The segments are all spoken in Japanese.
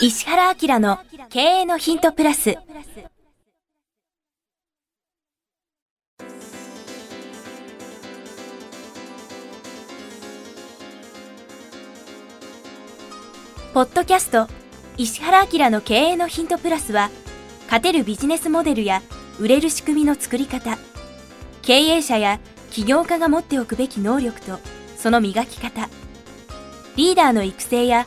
石原明の経営のヒントプラス。ポッドキャスト石原明の経営のヒントプラスは勝てるビジネスモデルや売れる仕組みの作り方経営者や起業家が持っておくべき能力とその磨き方リーダーの育成や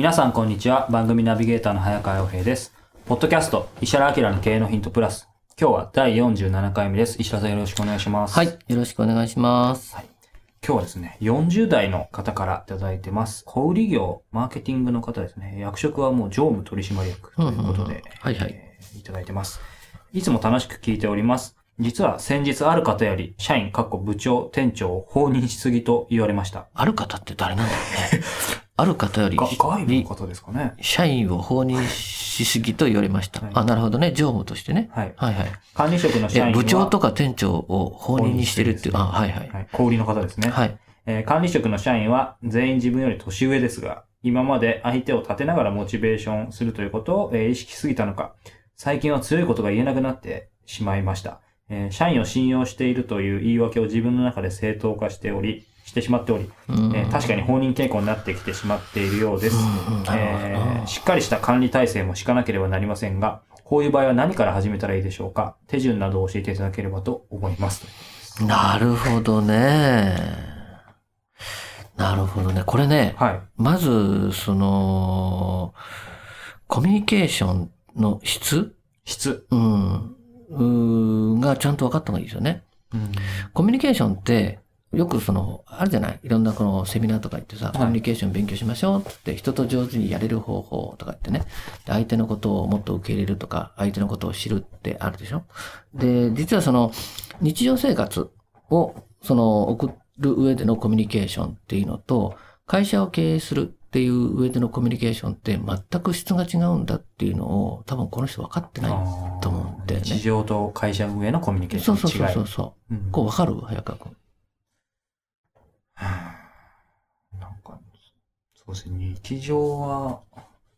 皆さんこんにちは。番組ナビゲーターの早川洋平です。ポッドキャスト、石原明の経営のヒントプラス。今日は第47回目です。石原さんよろしくお願いします。はい。よろしくお願いします。今日はですね、40代の方からいただいてます。小売業、マーケティングの方ですね。役職はもう常務取締役ということで、はいはいえーいただいてます。いつも楽しく聞いております。実は先日ある方より、社員、かっこ部長、店長を放任しすぎと言われました。ある方って誰なんだろうね。ある方よりが外部の方ですかね。社員を放任しすぎと言われました。はいあ、なるほどね。常務としてね。はい。はいはい。管理職の社員部長とか店長を放任にしてるっていう。あ、はいはい。はい。小売りの方ですね。はい。えー管理職の社員は全員自分より年上ですが、今まで相手を立てながらモチベーションするということを、えー意識しすぎたのか、最近は強いことが言えなくなってしまいました。えー社員を信用しているという言い訳を自分の中で正当化しており、してしまっており、うんえー確かに放任傾向になってきてしまっているようです。えなーしっかりした管理体制も敷かなければなりませんが、こういう場合は何から始めたらいいでしょうか？手順などを教えていただければと思います。なるほどね。なるほどね。これね、はい。まず、その、コミュニケーションの質？質。うん。うーがちゃんと分かった方がいいですよね。うんコミュニケーションって、よくその、あるじゃない？いろんなこのセミナーとか行ってさ、コミュニケーション勉強しましょうって、人と上手にやれる方法とか言ってね、で相手のことをもっと受け入れるとか、相手のことを知るってあるでしょ？で、実はその、日常生活を、その、送る上でのコミュニケーションっていうのと、会社を経営するっていう上でのコミュニケーションって全く質が違うんだっていうのを、多分この人分かってないと思うんだよね。日常と会社運営のコミュニケーショそうそうンの違い。そうそうそう。うんこう分かる？早川君。なんか、そうですね、日常は、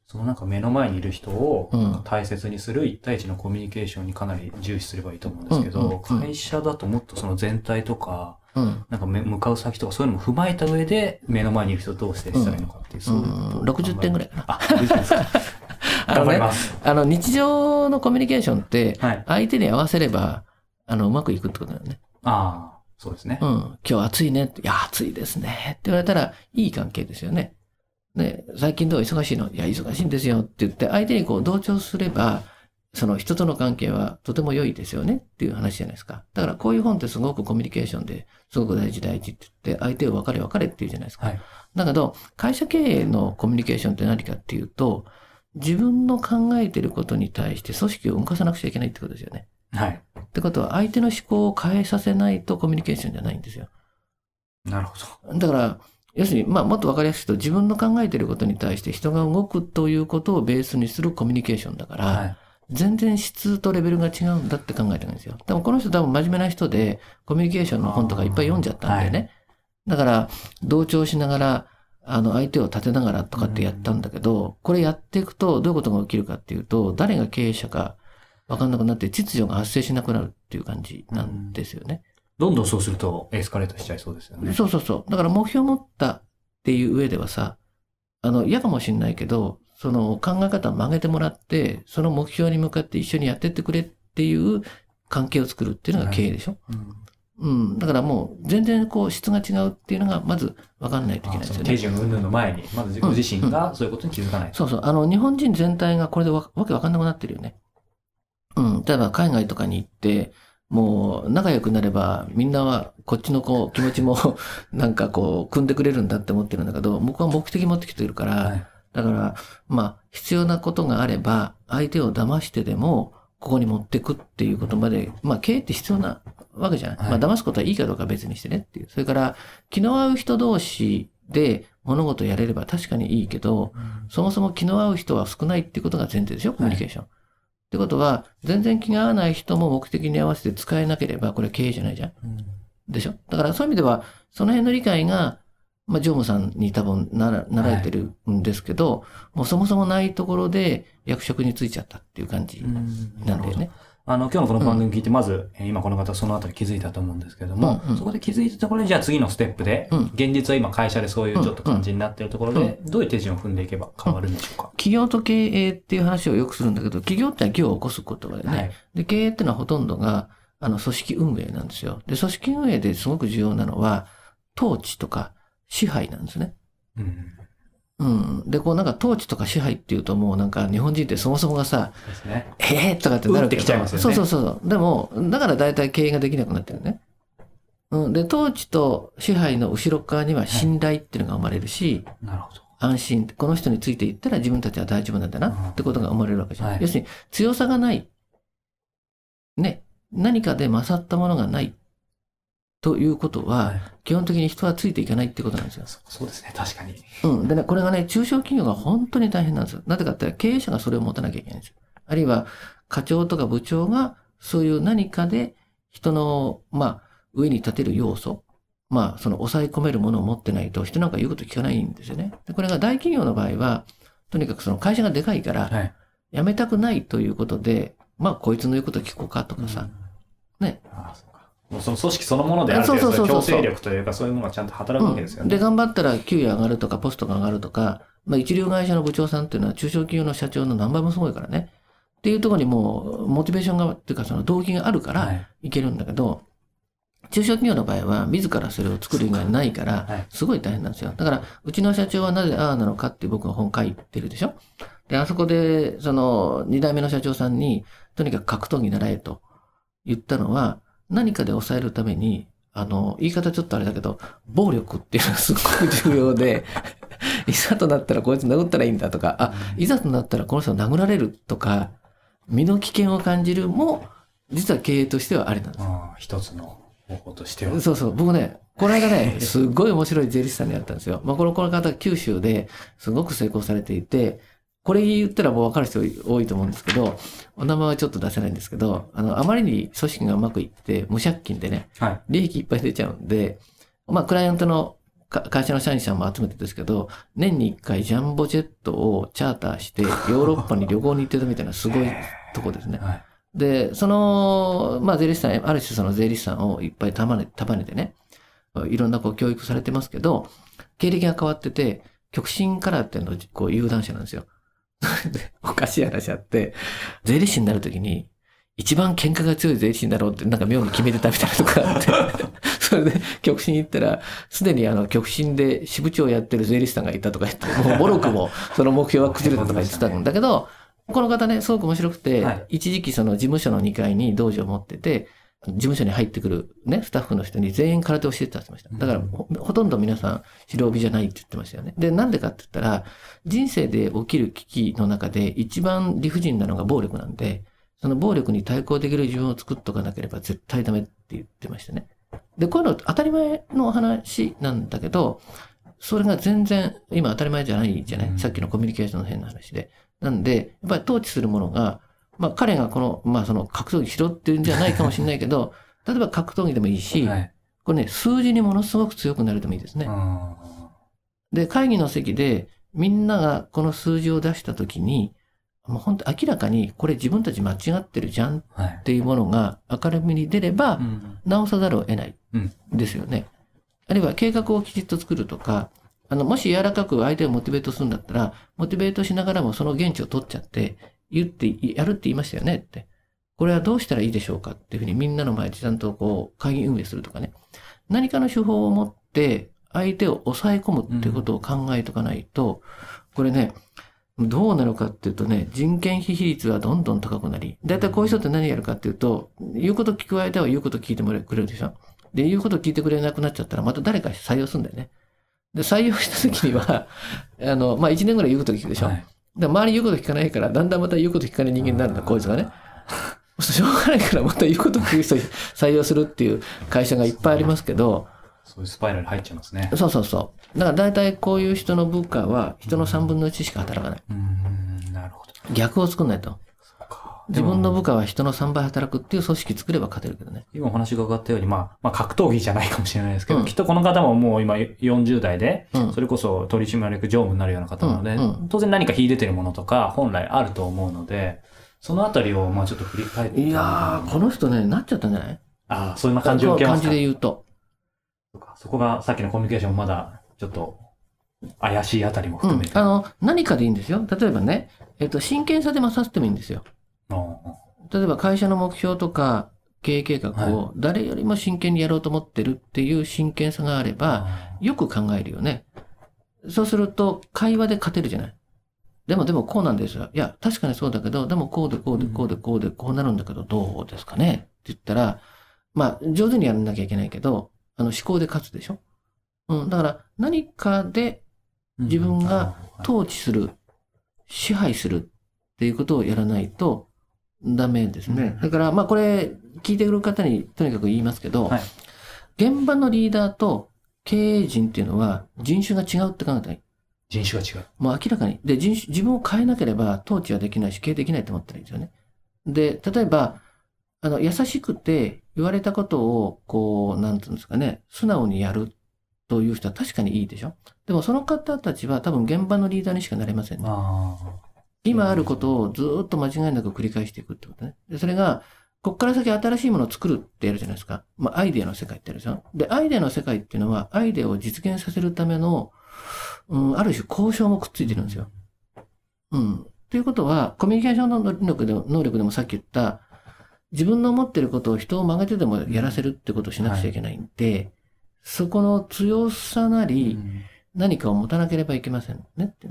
そのなんか目の前にいる人をうん大切にする一対一のコミュニケーションにかなり重視すればいいと思うんですけど、会社だともっとその全体とか、うん。なんかめ向かう先とかそういうのも踏まえた上で目の前にいる人とどうしてしたらいいのかっていう、そういうことをうん60点ぐらいかなあ、60点ですか。あ頑のね、張ります。あの、日常のコミュニケーションって、はい。相手に合わせれば、あの、うまくいくってことだよね。ああ、そうですね。うん。今日暑いねって。いや、暑いですね。って言われたら、いい関係ですよね。ね、最近どう？忙しいの？いや、忙しいんですよって言って、相手にこう同調すれば、その人との関係はとても良いですよねっていう話じゃないですか。だからこういう本ってすごくコミュニケーションですごく大事大事って言って、相手を分かれ分かれって言うじゃないですか。はい。だけど、会社経営のコミュニケーションって何かっていうと、自分の考えてることに対して組織を動かさなくちゃいけないってことですよね。はい。ってことは、相手の思考を変えさせないとコミュニケーションじゃないんですよ。なるほど。だから、要するに、まあ、もっとわかりやすく言うと、自分の考えてることに対して人が動くということをベースにするコミュニケーションだから、はい。全然質とレベルが違うんだって考えてるんですよ。でもこの人多分真面目な人で、コミュニケーションの本とかいっぱい読んじゃったんだよね。だから、同調しながら、あの、相手を立てながらとかってやったんだけど、これやっていくとどういうことが起きるかっていうと、誰が経営者か分かんなくなって秩序が発生しなくなるっていう感じなんですよね。どんどんそうするとエスカレートしちゃいそうですよね。そうそうそう。だから目標を持ったっていう上ではさ、あの、嫌かもしんないけど、その考え方を曲げてもらって、その目標に向かって一緒にやってってくれっていう関係を作るっていうのが経営でしょ。うんうん。だからもう全然こう質が違うっていうのがまず分かんないといけないですよね。手順云々の前に、まずご自身がそういうことに気づかないと。そうそう。あの、日本人全体がこれでわわけわかんなくなってるよね。うん。例えば海外とかに行って、もう仲良くなればみんなはこっちのこう気持ちも なんかこう組んでくれるんだって思ってるんだけど、僕は目的持ってきてるから、はいだから、まあ、必要なことがあれば、相手を騙してでも、ここに持ってくっていうことまで、まあ、経営って必要なわけじゃない。はいまあ、騙すことはいいかどうかは別にしてねっていう。それから、気の合う人同士で物事をやれれば確かにいいけど、そもそも気の合う人は少ないっていうことが前提でしょコミュニケーション。ってことは、全然気が合わない人も目的に合わせて使えなければ、これ経営じゃないじゃん。うんでしょ？だからそういう意味では、その辺の理解が、まあ、常務さんに多分なら習えてるんですけど、もうそもそもないところで役職に就いちゃったっていう感じなんだよね。あの、今日のこの番組聞いて、まず、えー今この方そのあたり気づいたと思うんですけれども、うんうんそこで気づいたところで、じゃあ次のステップで、うん現実は今会社でそういうちょっと感じになっているところで、どういう手順を踏んでいけば変わるんでしょうか？企業と経営っていう話をよくするんだけど、企業ってのは業を起こすことだよね。はい。で、経営っていうのはほとんどが、あの、組織運営なんですよ。で、組織運営ですごく重要なのは、統治とか支配なんですね。うん。うん。で、こうなんか統治とか支配っていうともうなんか日本人ってそもそもがさ、ね。ええー、とかってなるけど打ってきちゃいますよねそうそうそう。でも、だから大体経営ができなくなってるね。うん。で、統治と支配の後ろ側には信頼っていうのが生まれるし、なるほど。安心。この人についていったら自分たちは大丈夫なんだなうんってことが生まれるわけじゃん。はい要するに強さがない。ね。何かで勝ったものがない。ということは、はい基本的に人はついていかないってことなんですよ。そうですね、確かに。うん。でね、これがね、中小企業が本当に大変なんですよ。なぜかって経営者がそれを持たなきゃいけないんですよ。あるいは、課長とか部長が、そういう何かで人の、まあ、上に立てる要素、まあ、その抑え込めるものを持ってないと、人なんか言うこと聞かないんですよね。で、これが大企業の場合は、とにかくその会社がでかいから、はい。辞めたくないということで、まあ、こいつの言うこと聞こうかとかさ、ね。ああ。もうその組織そのものである程度、そう強制力というか、そういうものがちゃんと働くわけですようんで、ね。頑張ったら給与上がるとか、ポストが上がるとか、まあ一流会社の部長さんっていうのは中小企業の社長の何倍もすごいからね。っていうところにもう、モチベーションが、っていうかその動機があるからはい。いけるんだけど、中小企業の場合は自らそれを作る以外ないからはい、すごい大変なんですよ。だから、うちの社長はなぜああなのかって僕が本書いてるでしょで、あそこで、その、二代目の社長さんに、とにかく格闘技習えと言ったのは、何かで抑えるために、あの、言い方ちょっとあれだけど、暴力っていうのが すごく重要で、いざとなったらこいつ殴ったらいいんだとか、あ、いざとなったらこの人殴られるとか、身の危険を感じるも、実は経営としてはあれなんです。一つの方法としては。そうそう。僕ね、この間ね、すっごい面白い税理士さんに会ったんですよ。まあ、この、この方、九州ですごく成功されていて、これ言ったらもう分かる人多いと思うんですけど、お名前はちょっと出せないんですけど、あの、あまりに組織がうまくいって、無借金でね、はい。利益いっぱい出ちゃうんで、まあ、クライアントのか会社の社員さんも集めてですけど、年に一回ジャンボジェットをチャーターして、ヨーロッパに旅行に行ってたみたいなすごい とこですね。はい。で、その、まあ、税理士さん、ある種その税理士さんをいっぱい束ね束ねてね、いろんなこう教育されてますけど、経歴が変わってて、極真カラーっていうのこう有段者なんですよ。で おかしい話あって、税理士になるときに、一番喧嘩が強い税理士になろうってなんか妙に決めてたみたいなとこがあって、それで極真行ったら、すでにあの極真で支部長やってる税理士さんがいたとか言って、もうボロくもその目標は崩れたとか言ってたんだけど、この方ね、すごく面白くて、はい。一時期その事務所の2階に道場を持ってて、事務所に入ってくるね、スタッフの人に全員空手を教えてたって言ってました。だからほ、ほとんど皆さん、白帯じゃないって言ってましたよね。で、なんでかって言ったら、人生で起きる危機の中で一番理不尽なのが暴力なんで、その暴力に対抗できる自分を作っとかなければ絶対ダメって言ってましたね。で、こういうの当たり前の話なんだけど、それが全然今当たり前じゃないじゃない、うんさっきのコミュニケーションの変な話で。なんで、やっぱり統治するものが、まあ彼がこの、まあその格闘技しろっていうんじゃないかもしれないけど、例えば格闘技でもいいし、はい。これね、数字にものすごく強くなるでもいいですね。あで、会議の席でみんながこの数字を出したときに、もう本当明らかにこれ自分たち間違ってるじゃんっ。ていうものが明るみに出れば、うん直さざるを得ないうん。ですよね。あるいは計画をきちっと作るとか、あの、もし柔らかく相手をモチベートするんだったら、モチベートしながらもその現地を取っちゃって、言って、やるって言いましたよねって。これはどうしたらいいでしょうかっていうふうにみんなの前でちゃんとこう会議運営するとかね。何かの手法を持って相手を抑え込むっていうことを考えとかないと、これね、どうなるかっていうとね、人件費比率はどんどん高くなり、だいたいこういう人って何やるかっていうと、言うこと聞く相手は言うこと聞いてもらくれるでしょで、言うこと聞いてくれなくなっちゃったら、また誰か採用するんだよね。で、採用した時には、あの、まあ、1年ぐらい言うこと聞くでしょ。はいで周り言うこと聞かないから、だんだんまた言うこと聞かない人間になるんだ、こいつがね。しょうがないから、また言うこと聞く人採用するっていう会社がいっぱいありますけど、そういうスパイラルに入っちゃいますね。そうそうそう。だから大体こういう人の部下は人の3分の1しか働かない。うーん、なるほど。逆を作んないと。自分の部下は人の3倍働くっていう組織作れば勝てるけどね。今お話が伺ったように、まあ、まあ、格闘技じゃないかもしれないですけど、うんきっとこの方ももう今40代で、うんそれこそ取締役常務になるような方なので、うんうん当然何か秀でてるものとか本来あると思うので、そのあたりをまあちょっと振り返って。いやー、この人ね、なっちゃったんじゃない？ああ、そういう感じを受けますか感じで言うと。そこがさっきのコミュニケーションもまだちょっと怪しいあたりもうん含め。て。あの、何かでいいんですよ。例えばね、えっと、真剣さで勝ってもいいんですよ。うん例えば会社の目標とか経営計画を誰よりも真剣にやろうと思ってるっていう真剣さがあれば、よく考えるよね。そうすると会話で勝てるじゃない。でもでもこうなんですよ。いや、確かにそうだけど、でもこうでこうでこうでこうでこうなるんだけど、どうですかね？って言ったら、まあ、上手にやらなきゃいけないけど、あの、思考で勝つでしょ？うん。だから、何かで自分が統治する、支配するっていうことをやらないとダメですね。だから、まあこれ、聞いてくる方にとにかく言いますけど、はい現場のリーダーと経営陣っていうのは人種が違うって考えたらいい。人種が違う。もう明らかに。で、人種、自分を変えなければ統治はできないし、経営できないと思ったらいいですよね。で、例えば、あの、優しくて言われたことを、こう、なんていうんですかね、素直にやるという人は確かにいいでしょでもその方たちは多分現場のリーダーにしかなれませんね。あ今あることをずーっと間違いなく繰り返していくってことね。で、それが、こっから先新しいものを作るってやるじゃないですか。まあ、アイデアの世界ってやるでしょ。で、アイデアの世界っていうのは、アイデアを実現させるための、うん、ある種交渉もくっついてるんですよ。うん。ということは、コミュニケーションの能力でも能力でもさっき言った、自分の思ってることを人を曲げてでもやらせるってことをしなくちゃいけないんで、そこの強さなあ。り、何かを持たなければいけませんねって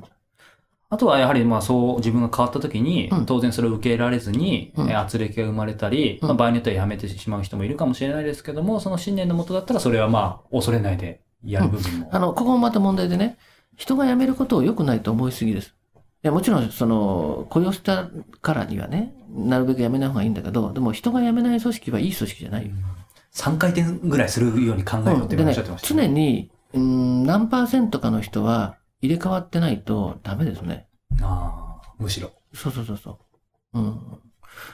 あとはやはりまあそう自分が変わった時に、うん。当然それを受け入れられずに、うん。え圧力が生まれたり、うん。まあ、場合によっては辞めてしまう人もいるかもしれないですけども、その信念のもとだったらそれはまあ恐れないでやる部分も。あの、ここもまた問題でね、人が辞めることを良くないと思いすぎです。いや、もちろん、その、雇用したからにはね、なるべく辞めない方がいいんだけど、でも人が辞めない組織はいい組織じゃないよ。3回転ぐらいするように考えろっておっしゃってまし、た常に、うん、何パーセントかの人は入れ替わってないとダメですね。ああ、むしろ。そうそうそうそう。うん。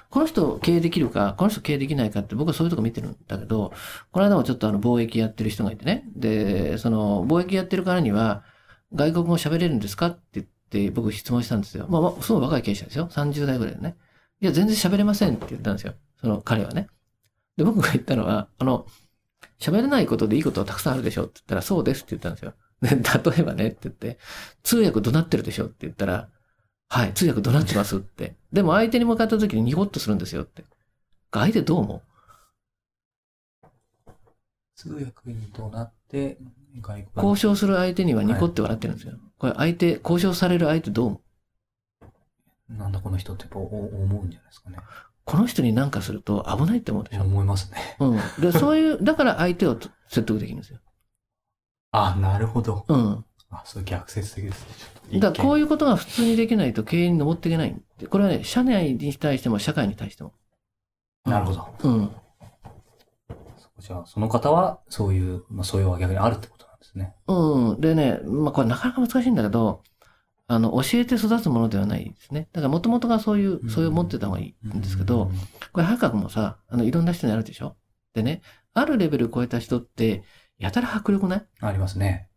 この人経営できるか、この人経営できないかって僕はそういうとこ見てるんだけど、この間もちょっとあの貿易やってる人がいてね。で、その貿易やってるからには、外国語喋れるんですかって言って僕質問したんですよ。まあまあ、すごい若い経営者ですよ。30代ぐらいでね。いや、全然喋れませんって言ったんですよ。その彼はね。で、僕が言ったのは、あの、喋れないことでいいことはたくさんあるでしょって言ったら、そうですって言ったんですよ。で、例えばねって言って、通訳怒鳴ってるでしょって言ったら、はい、通訳怒鳴ってますって。でも相手に向かった時にニコッとするんですよって。相手どう思通訳にとなって、交渉する相手にはニコって笑ってるんですよ。これ相手、交渉される相手どう思う？なんだこの人ってやっぱお思うんじゃないですかね。この人に何かすると危ないって思うでしょ。思いますね。うん。で、そういう、だから相手を説得できるんですよ。あ、なるほど。うん。あ、それ逆説的ですね。だからこういう。ことが普通にできないと経営に登っていけない。これはね、社内に対しても社会に対しても。なるほど。うん。じゃあ、その方は、そういう、まあ、素養は逆にあるってことなんですね。うん。でね、まあこれなかなか難しいんだけど、あの、教えて育つものではないですね。だから元々がそういう、そういう持ってた方がいいんですけど、これ早川君もさ、あの、いろんな人にあるでしょでね、あるレベル超えた人って、やたら迫力ない？ありますね。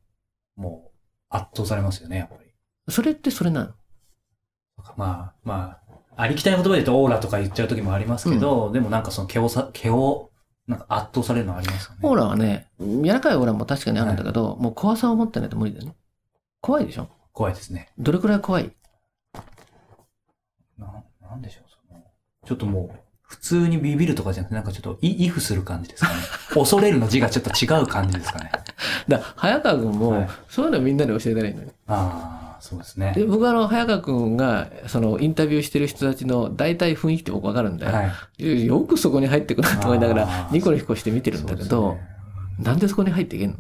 もう、圧倒されますよね、やっぱり。それってそれなの？まあ、まあ、ありきたりな言葉で言うとオーラとか言っちゃう時もありますけど、でもなんかその毛をさ、毛を、なんか圧倒されるのはありますよね。オーラはね、柔らかいオーラも確かにあるんだけど、もう怖さを持ってないと無理だよね。怖いでしょ？怖いですね。どれくらい怖い？な、なんでしょう、その、ちょっともう、普通にビビるとかじゃなくて、なんかちょっとイ、イフする感じですかね。恐れるの字がちょっと違う感じですかね。だ早川君も、はいそういうのみんなに教えてないのよ。ああ、そうですね。で、僕はあの、早川君が、その、インタビューしてる人たちの大体雰囲気って僕わかるんだよ。はい。よくそこに入ってくるなと思いながあら、ーニコニコして見てるんだけど、ねなんでそこに入っていけんの？い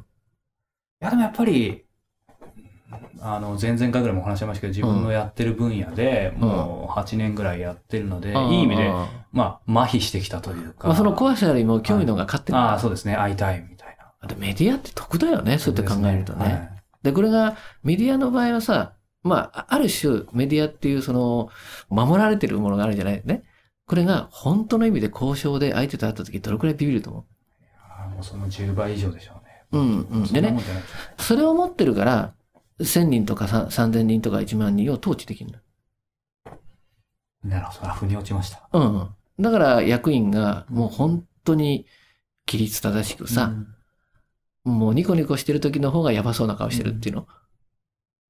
や、でもやっぱり、あの、前々回ぐらいもお話ししましたけど、自分のやってる分野で、もう8年ぐらいやってるので、いい意味で、あまあ、麻痺してきたというか。ーまあ、その怖さよりも興味の方が勝ってああ、そうですね。会いたいみたいな。でメディアって得だよね、そうやって考えるとね。はいで、これがメディアの場合はさ、まあ、あある種メディアっていうその、守られてるものがあるじゃないね。これが本当の意味で交渉で相手と会った時どれくらいビビると思あーもうその10倍以上でしょうね。ううんうん。でねそれを持ってるから、1000人とかさ3000人とか1万人を統治できるなるほど。あ、腑に落ちました。の。うんうん。だから役員がもう本当に規律正しくさ、うんもうニコニコしてる時の方がやばそうな顔してるっていうの。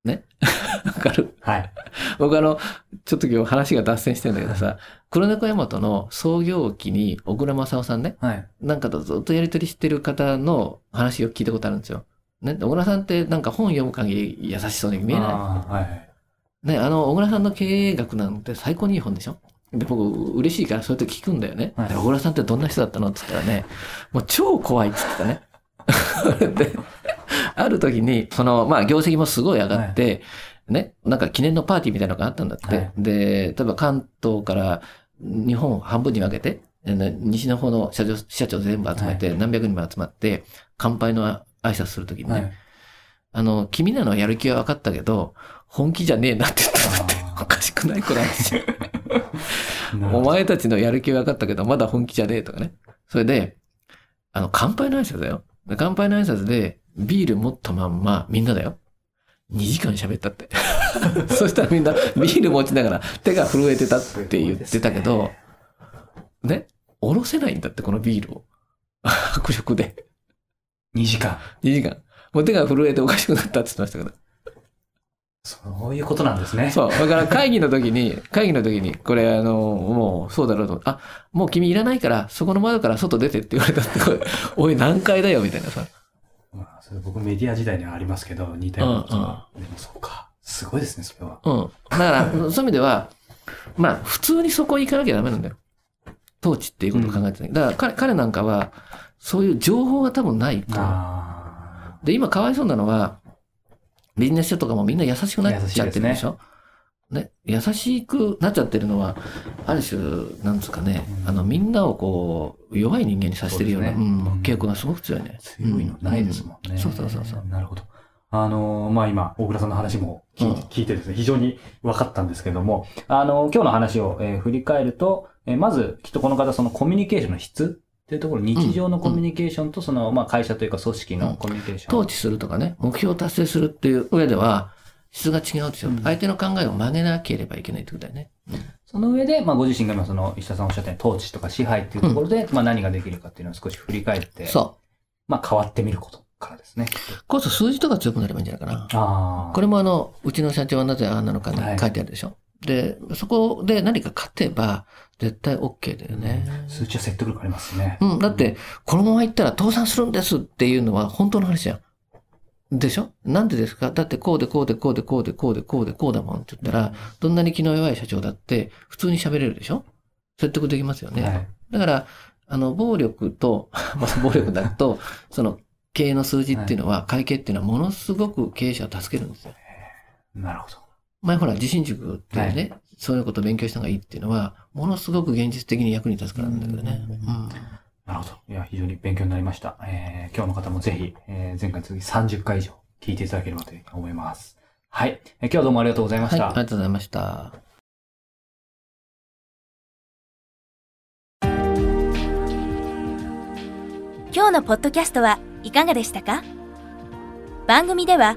ね？わかる？はい。僕あの、ちょっと今日話が脱線してるんだけどさ、黒猫大和の創業期に小倉正夫さんね、はい。なんかとずっとやりとりしてる方の話を聞いたことあるんですよ。ね、小倉さんってなんか本読む限り優しそうに見えなあーはい。い。ね、あの、小倉さんの経営学なんて最高にいい本でしょ？で、僕、嬉しいからそうやって聞くんだよね。はいで小倉さんってどんな人だったの？って言ったらね、もう超怖いって言ってたね。で、ある時に、その、まあ、業績もすごい上がって、ね、なんか記念のパーティーみたいなのがあったんだって。はいで、例えば関東から日本を半分に分けて、西の方の社長社長全部集めて、何百人も集まって、乾杯の挨拶するときにね、はい。あの、君らのやる気は分かったけど、本気じゃねえなって言ったって。おかしくないこの話。なるほどお前たちのやる気は分かったけど、まだ本気じゃねえとかね。それで、あの、乾杯の挨拶だよ。で乾杯の挨拶で、ビール持ったまんま、みんなだよ。2時間喋ったって。そしたらみんな、ビール持ちながら手が震えてたって言ってたけど、ね、おろせないんだって、このビールを。迫力で。2時間。2時間。もう手が震えておかしくなったって言ってましたけど。そういうことなんですね。そう。だから会議の時に、会議の時に、これあの、もうそうだろうとあ、もう君いらないから、そこの窓から外出てって言われたって、おい何回だよ、みたいなさ。まあ、それ僕メディア時代にはありますけど、似たようなことが。でもそうか。すごいですね、それは。うん。だから、そういう意味では、まあ、普通にそこ行かなきゃダメなんだよ。統治っていうことを考えてない。だから彼、彼なんかは、そういう情報が多分ないから。あで、今かわいそうなのは、ビジネス書とかもみんな優しくなっちゃってるでしょ？ね優しくなっちゃってるのは、ある種、なんですかね、うんあの、みんなをこう、弱い人間にさせてるような、ねうんうん傾向がすごく強いね。強いのないですもんね。うんそうそうそうそう。なるほど。あのーまあ、今、大倉さんの話も聞,、いてですね、非常に分かったんですけども、あのー今日の話を、えー振り返ると、えーまず、きっとこの方、そのコミュニケーションの質っていうところ、日常のコミュニケーションと、その、まあ、会社というか組織のコミュニケーション。統治するとかね、目標を達成するっていう上では、質が違うでしょ。うん相手の考えを曲げなければいけないってことだよね。その上で、まあ、ご自身が今、その、石田さんおっしゃったように、統治とか支配っていうところで、まあ、何ができるかっていうのを少し振り返って、そう。まあ、変わってみることからですね。こそ数字とか強くなればいいんじゃないかな。ああ。これもあの、うちの社長はなぜああなのかにはい書いてあるでしょ。で、そこで何か勝てば、絶対 OK だよね。数値は説得力ありますね。うん、だって、このまま行ったら倒産するんですっていうのは本当の話じゃん。でしょ？なんでですか？だってこうでこうでこうでこうでこうでこうでこうだもんって言ったら、どんなに気の弱い社長だって普通に喋れるでしょ説得できますよね。はい。だから、あの、暴力と、まあ、暴力だと、その、経営の数字っていうのは、会計っていうのはものすごく経営者を助けるんですよ。なるほど。前ほら、地震塾っていうね、そういうことを勉強した方がいいっていうのは、ものすごく現実的に役に立つからなんだけどね。うんうんなるほど。いや、非常に勉強になりました。えー、今日の方もぜひ、えー、前回次30回以上聞いていただければと思います。はい。えー今日はどうもありがとうございまはい、した。ありがとうございました。今日のポッドキャストはいかがでしたか？番組では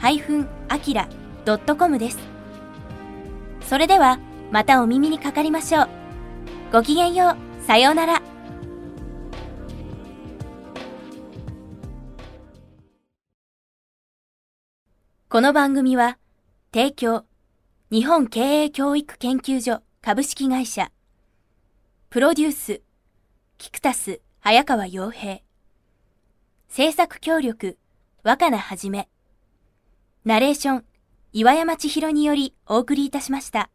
-akira.com です。それではまたお耳にかかりましょう。ごきげんよう。さようなら。この番組は提供、日本経営教育研究所株式会社。プロデュース、キクタス早川洋平。制作協力、若菜はじめ。ナレーション、岩山千尋によりお送りいたしました。